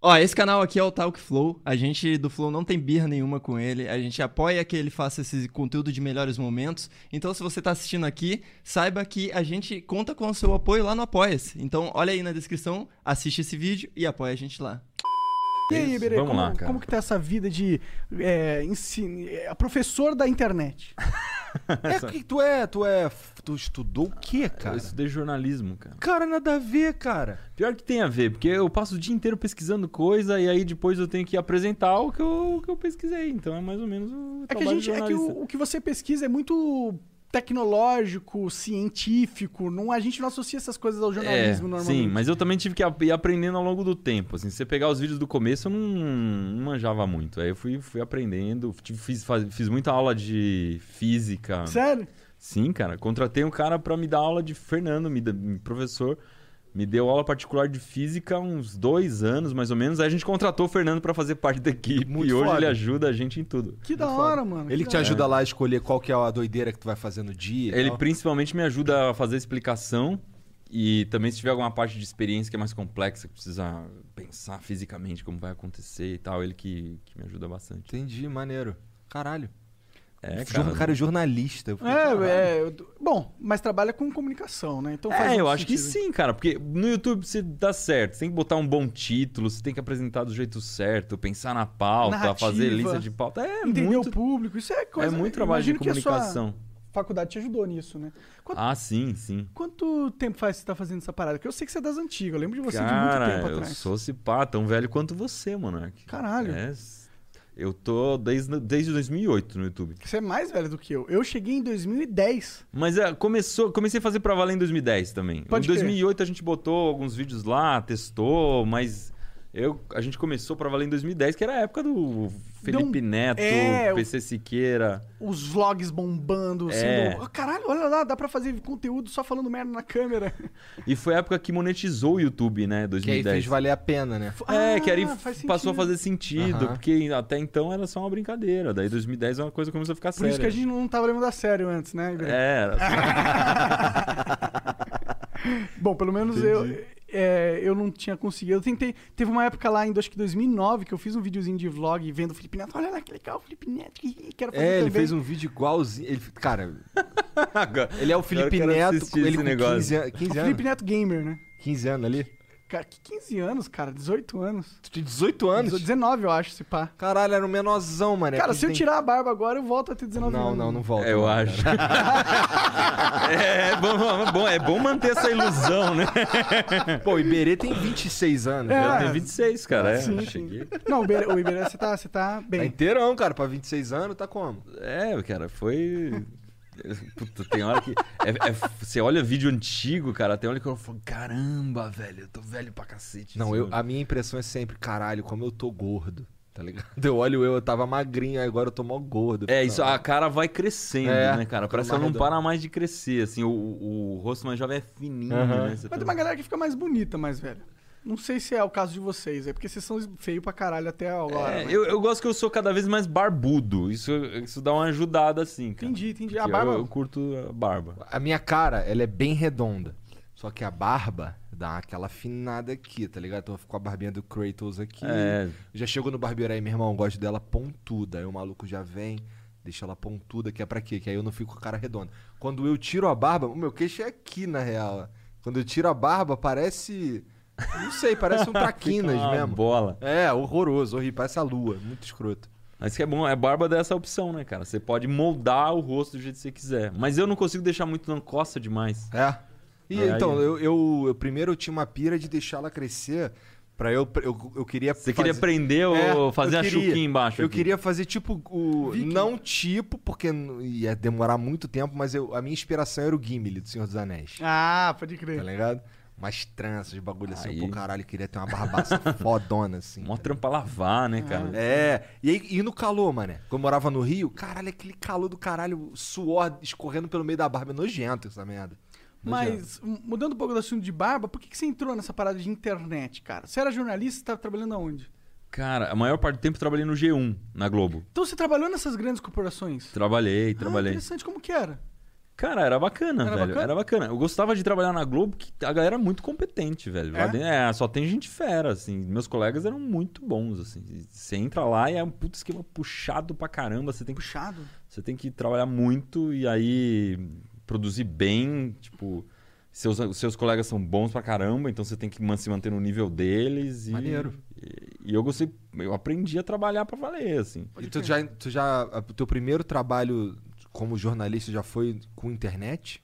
Ó, esse canal aqui é o Talk Flow. A gente do Flow não tem birra nenhuma com ele. A gente apoia que ele faça esse conteúdo de melhores momentos. Então, se você tá assistindo aqui, saiba que a gente conta com o seu apoio lá no Apoia-se. Então, olha aí na descrição, assiste esse vídeo e apoia a gente lá. E aí, Vamos como, lá, cara. como que tá essa vida de é, ensin... é, professor da internet? É que tu é, tu é. Tu estudou o quê, Eu cara? estudei jornalismo, cara. Cara, nada a ver, cara. Pior que tem a ver, porque eu passo o dia inteiro pesquisando coisa e aí depois eu tenho que apresentar o que eu, o que eu pesquisei. Então é mais ou menos o É que a gente, é que o, o que você pesquisa é muito tecnológico, científico. Não, a gente não associa essas coisas ao jornalismo é, normalmente. Sim, mas eu também tive que ir aprendendo ao longo do tempo. Assim, se você pegar os vídeos do começo, eu não, não manjava muito. Aí eu fui, fui aprendendo, tive- fiz, faz- fiz muita aula de física. Sério? Sim, cara. Contratei um cara pra me dar aula de Fernando, me, me- professor. Me deu aula particular de física há uns dois anos, mais ou menos. Aí a gente contratou o Fernando pra fazer parte da equipe. Muito e hoje foda. ele ajuda a gente em tudo. Que da Muito hora, foda. mano. Ele que te da hora. ajuda lá a escolher qual que é a doideira que tu vai fazer no dia. e Ele tal? principalmente me ajuda a fazer a explicação. E também se tiver alguma parte de experiência que é mais complexa, que precisa pensar fisicamente como vai acontecer e tal, ele que, que me ajuda bastante. Entendi, maneiro. Caralho. É, cara. cara é jornalista. Eu falei, caralho. É, é, eu- bom, mas trabalha com comunicação, né? Então faz É, eu acho que sentido. sim, cara, porque no YouTube você dá certo, você tem que botar um bom título, você tem que apresentar do jeito certo, pensar na pauta, Narrativa. fazer lista de pauta. É Entender muito, o público, isso é é coisa... muito trabalho de comunicação. faculdade te ajudou nisso, né? Quanto, Ah, sim, sim. quanto tempo faz que você tá fazendo essa parada? Porque eu sei que você é das antigas, eu lembro de você de muito Cara, tempo eu atrás. sou cipá, tão velho quanto você, Monark. Caralho. É, eu tô desde, desde 2008 no YouTube. Você é mais velho do que eu. Eu cheguei em 2010. Mas é, começou, comecei a fazer pra valer em 2010 também. Pode em crer. 2008 a gente botou alguns vídeos lá, testou, mas eu, a gente começou pra valer em 2010, que era a época do Felipe Neto, é, PC Siqueira. Os vlogs bombando, É. sendo... Ah, caralho, olha lá, dá pra fazer conteúdo só falando merda na câmera. E foi a época que monetizou o YouTube, né? Que aí 2010. fez valer a pena, né? É, que aí Ah, passou a fazer sentido, porque até então era só uma brincadeira. Daí 2010 uma coisa começou a ficar Por séria. isso que a gente não tava levando a sério antes, né? É, era Bom, pelo menos eu, é, eu não tinha conseguido. Eu tentei. Teve uma época lá em acho que 2009 que eu fiz um videozinho de vlog vendo o Felipe Neto. Olha lá que legal, o Felipe Neto. que- Quero fazer É, ele também. fez um vídeo igualzinho. Ele, cara, ele é o Felipe Neto, ele com negócio. 15, an- O 15 anos. Felipe Neto Gamer, né? 15 anos ali. Cara, que 15 anos, cara? 18 anos. Tu tinha 18 anos? 19, eu acho, se pá. Caralho, era um menorzão, mano. Cara, se eu tem- tirar a barba agora, eu volto a ter 19 Não, anos. não, não volta. É, eu não, acho. cara. é, bom, bom, é bom manter essa ilusão, né? Pô, o Iberê tem 26 anos. É. Eu tenho 26, cara. É, Sim, sim. cheguei. Não, o Iberê, o Iberê, você tá, você tá Tá bem. inteirão, cara. Pra 26 anos, tá como? É, cara, foi. Puta, tem hora que. é- é- você olha vídeo antigo, cara, tem hora que eu falo, caramba, velho, eu tô velho pra cacete. Não, eu, a minha impressão é sempre, caralho, como eu tô gordo. Tá ligado? Eu olho eu, eu tava magrinho, agora eu tô mó gordo. É, isso, a cara vai crescendo, É, né, cara? Parece que ela não redonda. para mais de crescer, assim, o, o, o rosto mais jovem é fininho, Aham. né? Mas tá- tem uma galera que fica mais bonita, mais velha. Não sei se é o caso de vocês, é porque vocês são feios pra caralho até agora. É, mas- eu, eu gosto que eu sou cada vez mais barbudo. Isso, isso dá uma ajudada, assim, cara. Entendi, entendi. A Porque barba. Eu, eu curto a barba. A minha cara, ela é bem redonda. Só que a barba dá aquela afinada aqui, tá ligado? Então eu fico com a barbinha do Kratos aqui. É, Já chegou no barbeiro aí, meu irmão, gosto dela pontuda. Aí o maluco já vem, deixa ela pontuda, que é pra quê? Que aí eu não fico com a cara redonda. Quando eu tiro a barba, o meu queixo é aqui, na real. Quando eu tiro a barba, parece. Não sei, parece um traquinas mesmo. bola. É, horroroso, horrível, parece a lua, muito escroto. Mas que é bom, é barba dessa opção, né, cara? Você pode moldar o rosto do jeito que você quiser. Mas eu não consigo deixar muito, não coça demais. É. E É, então, aí- eu, eu, eu primeiro eu tinha uma pira de deixar ela crescer pra eu. Eu, eu queria. Você queria prender É, ou fazer a queria. chuquinha embaixo? Eu aqui? queria fazer tipo o. Viking. Não tipo, porque ia demorar muito tempo, mas eu, a minha inspiração era o Gimli do Senhor dos Anéis. Ah, pode Tá crer. ligado? Umas tranças, de bagulho assim, Aí. pô, caralho, queria ter uma barbaça fodona, assim. Mó trampa lavar, né, cara? É, e, aí, e no calor, mané? Quando eu morava no Rio, caralho, aquele calor do caralho, suor escorrendo pelo meio da barba. É nojento essa merda. Mas, mudando um pouco do assunto de barba, por que, que você entrou nessa parada de internet, cara? Você era jornalista, você tava trabalhando aonde? Cara, a maior parte do tempo eu trabalhei no G1, na Globo. Então você trabalhou nessas grandes corporações? Trabalhei, Ah, trabalhei. interessante, como que era? Cara, era bacana, Era velho. bacana? Era bacana. Eu gostava de trabalhar na Globo, que a galera é muito competente, velho. Lá É? dentro- é, só tem gente fera, assim. Meus colegas eram muito bons, assim. Você entra lá e é um puto esquema puxado pra caramba. Você tem que, Puxado. você tem que trabalhar muito e aí produzir bem, tipo... Seus, seus colegas são bons pra caramba, então você tem que se manter no nível deles. E, Maneiro. E, e eu gostei... Eu aprendi a trabalhar pra valer, assim. E tu já, tu já. O teu primeiro trabalho como jornalista já foi com internet?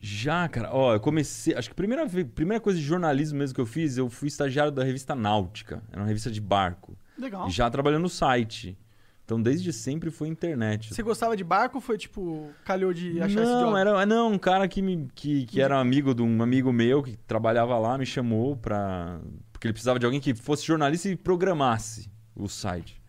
Já, cara, ó, eu comecei. Acho que a primeira, primeira coisa de jornalismo mesmo que eu fiz, eu fui estagiário da revista Náutica. Era uma revista de barco. Legal. E já trabalhando no site. Então, desde sempre foi internet. Você gostava de barco ou foi tipo, calhou de achar esse não, job? era não, um cara que, me, que, que era amigo de um amigo meu que trabalhava lá, me chamou pra. Porque ele precisava de alguém que fosse jornalista e programasse o site.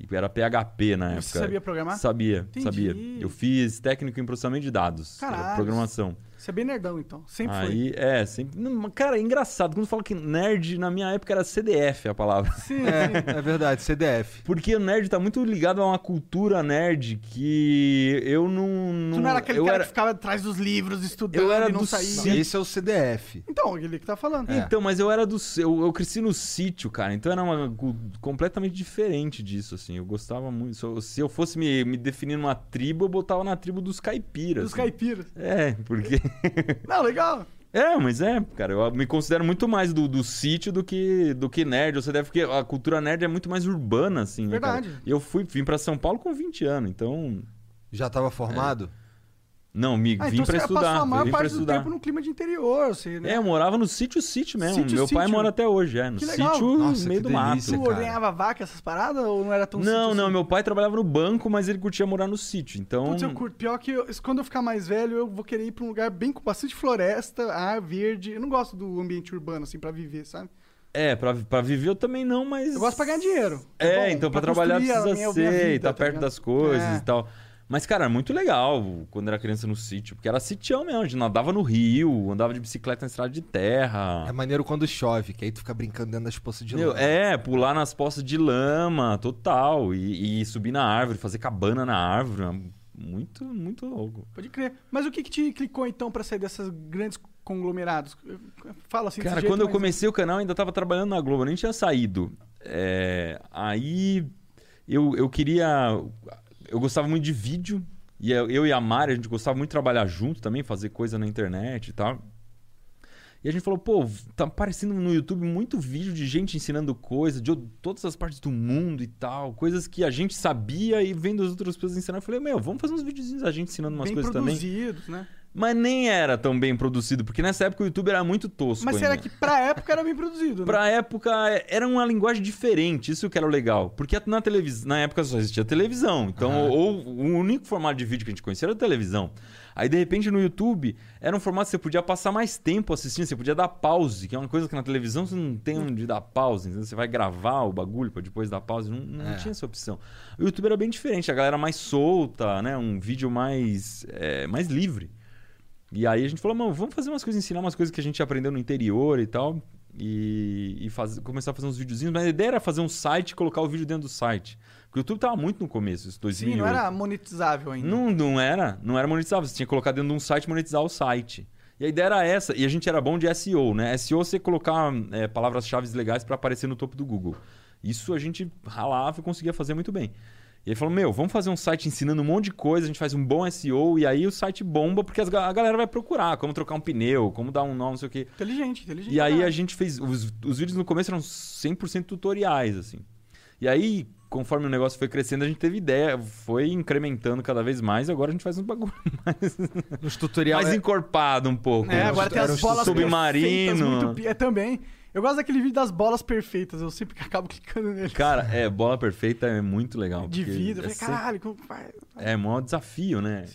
E era PHP na época. Você sabia programar? Sabia, Entendi. sabia. Eu fiz técnico em processamento de dados. Caralho. programação. Você é bem nerdão, então. Sempre foi. Aí, é, sempre. não, Cara, é engraçado. Quando fala que nerd, na minha época era CDF a palavra. Sim. É, é verdade, CDF. Porque o nerd tá muito ligado a uma cultura nerd que eu não. não Tu não era aquele eu cara era... que ficava atrás dos livros, estudando Eu era e não do saía. Esse é o CDF. Então, ele que tá falando. É. Então, mas eu era do. Eu, eu cresci no sítio, cara. Então era uma, completamente diferente disso, assim. Eu gostava muito. Se eu, se eu fosse me, me definir numa tribo, eu botava na tribo dos caipiras. Dos assim. caipiras. É, porque. Não, legal. É, mas é, cara, eu me considero muito mais do, do sítio do que, do que nerd. Você deve porque a cultura nerd é muito mais urbana, assim. né, cara? Verdade. E eu fui, vim pra São Paulo com 20 anos, então. Já tava formado? Não, me Ah, vim então pra você estudar. passou a maior vim pra parte do estudar. tempo no clima de interior, assim, né? É, eu morava no sítio, sítio mesmo. Sítio, Meu pai sítio. mora até hoje, é. No sítio, Nossa, no meio que do mato. delícia, Tu cara. ordenhava vaca, essas paradas, ou não era tão Não, sítio não, assim? meu pai trabalhava no banco, mas ele curtia morar no sítio. Então. Putz, eu curto. Pior que eu- quando eu ficar mais velho, eu vou querer ir pra um lugar bem com bastante floresta, ar verde. Eu não gosto do ambiente urbano, assim, pra viver, sabe? É, pra, pra viver eu também não, mas. Eu gosto pra ganhar dinheiro. É, bom, então pra, trabalhar construir a precisa minha- ser, minha vida, tá tá perto ligado? das coisas É. e tal. Mas, cara, é muito legal quando era criança no sítio, porque era sitião mesmo, a gente nadava no rio, andava de bicicleta na estrada de terra. É maneiro quando chove, que aí tu fica brincando dentro das poças de Meu, lama. é, pular nas poças de lama, total. E, e subir na árvore, fazer cabana na árvore. é Muito, muito louco. Pode crer. Mas o que que te clicou, então, pra sair dessas grandes conglomerados? Fala assim, Cara, jeito, quando eu comecei o canal, eu ainda tava trabalhando na Globo, eu nem tinha saído. É, aí eu, eu queria. Eu gostava muito de vídeo. E eu, e a Mari, a gente gostava muito de trabalhar junto também, fazer coisa na internet e tal. E a gente falou, pô, tá aparecendo no YouTube muito vídeo de gente ensinando coisa, de todas as partes do mundo e tal, coisas que a gente sabia e vendo as outras pessoas ensinando. Eu falei, meu, vamos fazer uns videozinhos a gente ensinando umas bem coisas também. produzidos, né? Mas nem era tão bem produzido, porque nessa época o YouTube era muito tosco. Mas ainda. será que pra época era bem produzido, né? Pra época era uma linguagem diferente, isso que era o legal. Porque na, televis... na época só existia televisão. Então, Aham. ou, o único formato de vídeo que a gente conhecia era televisão. Aí, de repente, no YouTube, era um formato que você podia passar mais tempo assistindo, você podia dar pause, que é uma coisa que na televisão você não tem onde dar pause. Então, você vai gravar o bagulho pra depois dar pause. Não, não É. tinha essa opção. O YouTube era bem diferente, a galera mais solta, né? Um vídeo mais, é, mais livre. E aí a gente falou, mano, vamos fazer umas coisas, ensinar umas coisas que a gente aprendeu no interior e tal. E, e faz- começar a fazer uns videozinhos. Mas a ideia era fazer um site e colocar o vídeo dentro do site. Porque o YouTube tava muito no começo, isso 2008. Sim, não era monetizável ainda. Não, não era, não era monetizável. Você tinha que colocar dentro de um site e monetizar o site. E a ideia era essa, e a gente era bom de SEO, né? SEO você colocar é, palavras-chave legais para aparecer no topo do Google. Isso a gente ralava e conseguia fazer muito bem. E ele falou: Meu, vamos fazer um site ensinando um monte de coisa, a gente faz um bom SEO, e aí o site bomba, porque as a galera vai procurar como trocar um pneu, como dar um nome, não sei o quê. Inteligente, inteligente. E aí a gente fez. Os, os vídeos no começo eram 100% tutoriais, assim. E aí, conforme o negócio foi crescendo, a gente teve ideia, foi incrementando cada vez mais, e agora a gente faz um bagulho mais, Nos tutoriais. mais encorpado um pouco. É, agora tem as bolas submarino. muito É, também. Eu gosto daquele vídeo das bolas perfeitas, eu sempre acabo clicando nele. Cara, é, bola perfeita é muito legal. de vida. Eu É, falei, sempre- caralho, como faz? é um maior desafio, né?